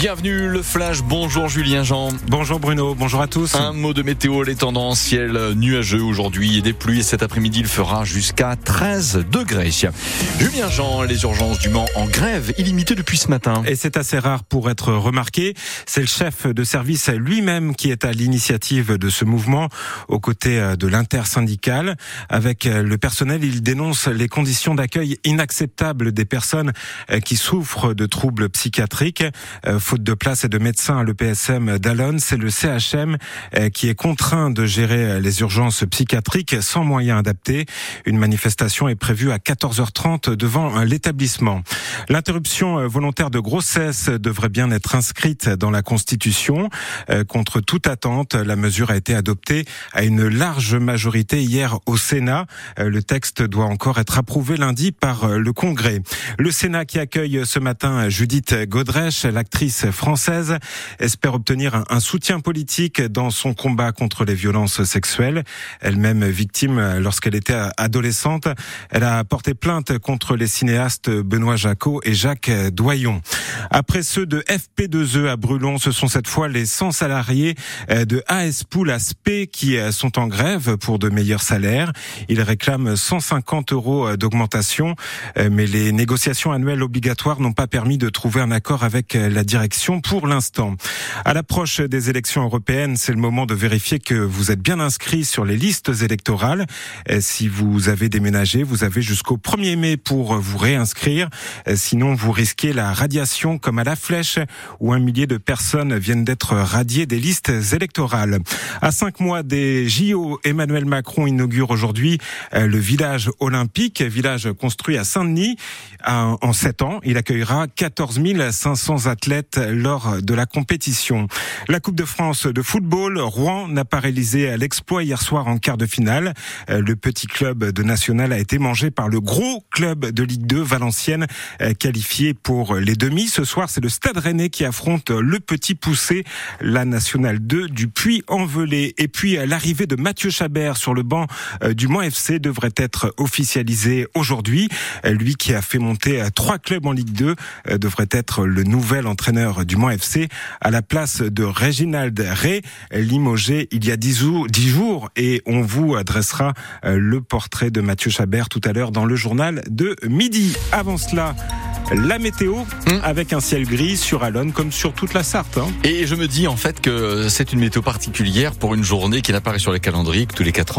Bienvenue le Flash, bonjour Julien Jean. Bonjour Bruno, bonjour à tous. Un mot de météo, les tendances, ciel nuageux aujourd'hui et des pluies. Cet après-midi, il fera jusqu'à 13 degrés. Julien Jean, les urgences du Mans en grève illimitée depuis ce matin. Et c'est assez rare pour être remarqué. C'est le chef de service lui-même qui est à l'initiative de ce mouvement aux côtés de l'intersyndicale. Avec le personnel, il dénonce les conditions d'accueil inacceptables des personnes qui souffrent de troubles psychiatriques faute de place et de médecins à l'EPSM d'Alon, c'est le CHM euh, qui est contraint de gérer les urgences psychiatriques sans moyens adaptés. Une manifestation est prévue à 14h30 devant l'établissement. L'interruption volontaire de grossesse devrait bien être inscrite dans la Constitution. Euh, contre toute attente, la mesure a été adoptée à une large majorité hier au Sénat. Euh, le texte doit encore être approuvé lundi par le Congrès. Le Sénat qui accueille ce matin Judith Godrèche, l'actrice française espère obtenir un, soutien politique dans son combat contre les violences sexuelles. Elle-même victime lorsqu'elle était adolescente, elle a porté plainte contre les cinéastes Benoît Jacot et Jacques Doyon. Après ceux de FP2E à Brulon, ce sont cette fois les 100 salariés de AS Pool qui sont en grève pour de meilleurs salaires. Ils réclament 150 euros d'augmentation, mais les négociations annuelles obligatoires n'ont pas permis de trouver un accord avec la direction pour l'instant. À l'approche des élections européennes, c'est le moment de vérifier que vous êtes bien inscrit sur les listes électorales. Si vous avez déménagé, vous avez jusqu'au 1er mai pour vous réinscrire. Sinon, vous risquez la radiation comme à la flèche où un millier de personnes viennent d'être radiées des listes électorales. À cinq mois des JO, Emmanuel Macron inaugure aujourd'hui euh, le village olympique, village construit à Saint-Denis. En sept ans, il accueillera 14 500 athlètes lors de la compétition. La Coupe de France de football, Rouen n'a pas réalisé l'exploit hier soir en quart de finale. Euh, le petit club de national a été mangé par le gros club de Ligue 2, Valenciennes, euh, qualifié pour les demi. Ce soir, c'est le Stade Rennais qui affronte le petit poussé, la nationale 2 du Puy-en-Velay. Et puis, l'arrivée de Mathieu Chabert sur le banc euh, du Mans FC devrait être officialisée aujourd'hui. Lui qui a fait monter trois clubs en Ligue 2 devrait être le nouvel entraîneur du Mans FC à la place de Reginald Ray, limogé il y a dix jours. Et on vous adressera euh, le portrait de Mathieu Chabert tout à l'heure dans le journal de midi. Avant cela, la météo hmm. avec un ciel gris sur Alonne comme sur toute la Sarthe. Hein. Et je me dis en fait que c'est une météo particulière pour une journée qui n'apparaît sur les calendriers que tous les quatre ans.